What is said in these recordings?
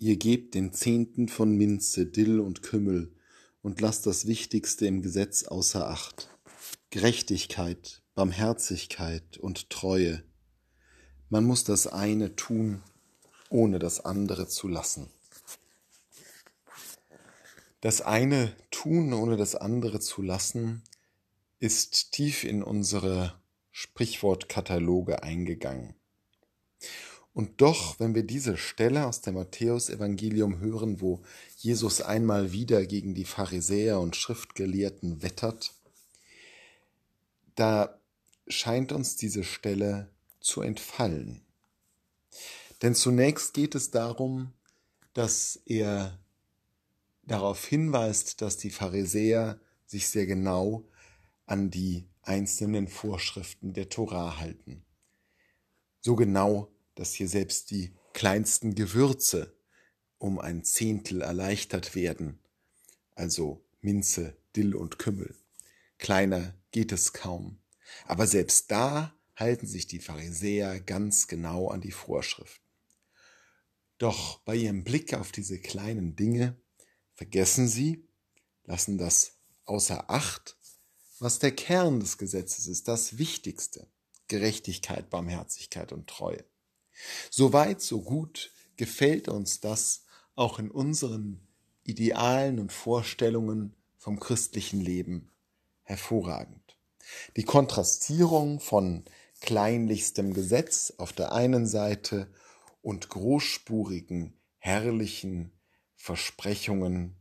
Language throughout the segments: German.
Ihr gebt den Zehnten von Minze, Dill und Kümmel und lasst das Wichtigste im Gesetz außer Acht. Gerechtigkeit, Barmherzigkeit und Treue. Man muss das eine tun, ohne das andere zu lassen. Das eine tun, ohne das andere zu lassen, ist tief in unsere Sprichwortkataloge eingegangen. Und doch, wenn wir diese Stelle aus dem Matthäusevangelium hören, wo Jesus einmal wieder gegen die Pharisäer und Schriftgelehrten wettert, da scheint uns diese Stelle zu entfallen. Denn zunächst geht es darum, dass er darauf hinweist, dass die Pharisäer sich sehr genau an die einzelnen Vorschriften der Torah halten. So genau, dass hier selbst die kleinsten Gewürze um ein Zehntel erleichtert werden, also Minze, Dill und Kümmel. Kleiner geht es kaum. Aber selbst da halten sich die Pharisäer ganz genau an die Vorschriften. Doch bei ihrem Blick auf diese kleinen Dinge vergessen sie, lassen das außer Acht, was der Kern des Gesetzes ist, das Wichtigste. Gerechtigkeit, Barmherzigkeit und Treue. So weit, so gut gefällt uns das auch in unseren Idealen und Vorstellungen vom christlichen Leben hervorragend. Die Kontrastierung von kleinlichstem Gesetz auf der einen Seite und großspurigen, herrlichen Versprechungen,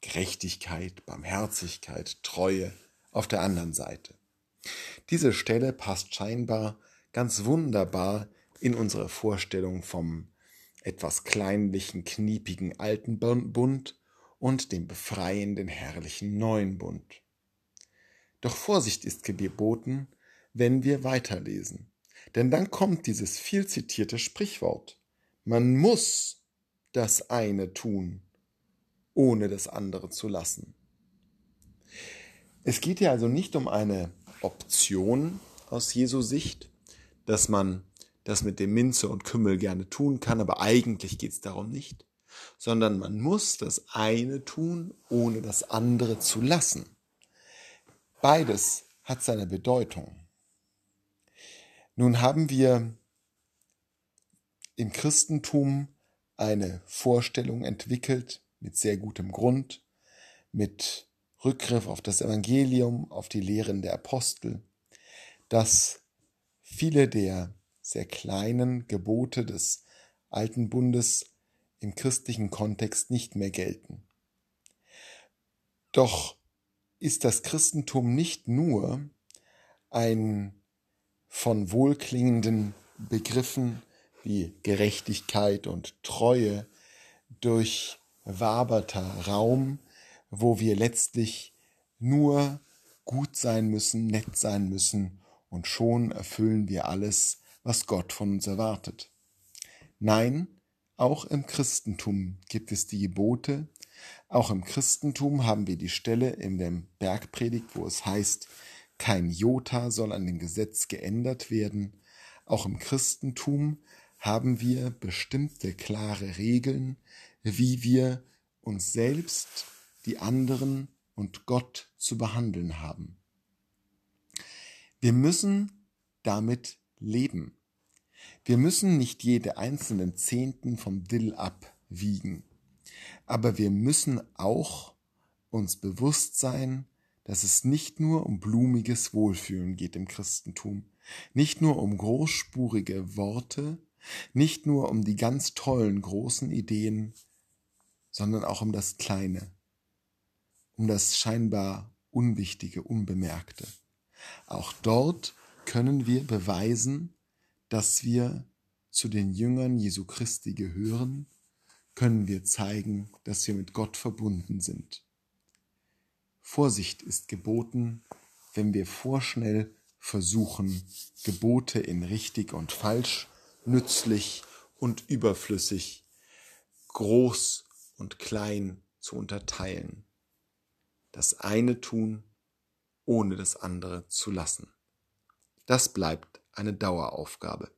Gerechtigkeit, Barmherzigkeit, Treue auf der anderen Seite. Diese Stelle passt scheinbar ganz wunderbar in unsere Vorstellung vom etwas kleinlichen, kniepigen alten Bund und dem befreienden, herrlichen neuen Bund. Doch Vorsicht ist geboten, wenn wir weiterlesen. Denn dann kommt dieses viel zitierte Sprichwort. Man muss das eine tun, ohne das andere zu lassen. Es geht hier also nicht um eine Option aus Jesu Sicht, dass man das mit dem Minze und Kümmel gerne tun kann, aber eigentlich geht es darum nicht, sondern man muss das eine tun, ohne das andere zu lassen. Beides hat seine Bedeutung. Nun haben wir im Christentum eine Vorstellung entwickelt mit sehr gutem Grund, mit Rückgriff auf das Evangelium, auf die Lehren der Apostel, dass viele der sehr kleinen Gebote des alten Bundes im christlichen Kontext nicht mehr gelten. Doch ist das Christentum nicht nur ein von wohlklingenden Begriffen wie Gerechtigkeit und Treue durchwaberter Raum, wo wir letztlich nur gut sein müssen, nett sein müssen und schon erfüllen wir alles, was Gott von uns erwartet. Nein, auch im Christentum gibt es die Gebote, auch im Christentum haben wir die Stelle in dem Bergpredigt, wo es heißt, kein Jota soll an dem Gesetz geändert werden. Auch im Christentum haben wir bestimmte klare Regeln, wie wir uns selbst, die anderen und Gott zu behandeln haben. Wir müssen damit leben. Wir müssen nicht jede einzelnen Zehnten vom Dill abwiegen, aber wir müssen auch uns bewusst sein, dass es nicht nur um blumiges Wohlfühlen geht im Christentum, nicht nur um großspurige Worte, nicht nur um die ganz tollen großen Ideen, sondern auch um das Kleine, um das scheinbar Unwichtige, Unbemerkte. Auch dort können wir beweisen, dass wir zu den Jüngern Jesu Christi gehören, können wir zeigen, dass wir mit Gott verbunden sind. Vorsicht ist geboten, wenn wir vorschnell versuchen, Gebote in richtig und falsch nützlich und überflüssig, groß und klein zu unterteilen. Das eine tun, ohne das andere zu lassen. Das bleibt eine Daueraufgabe.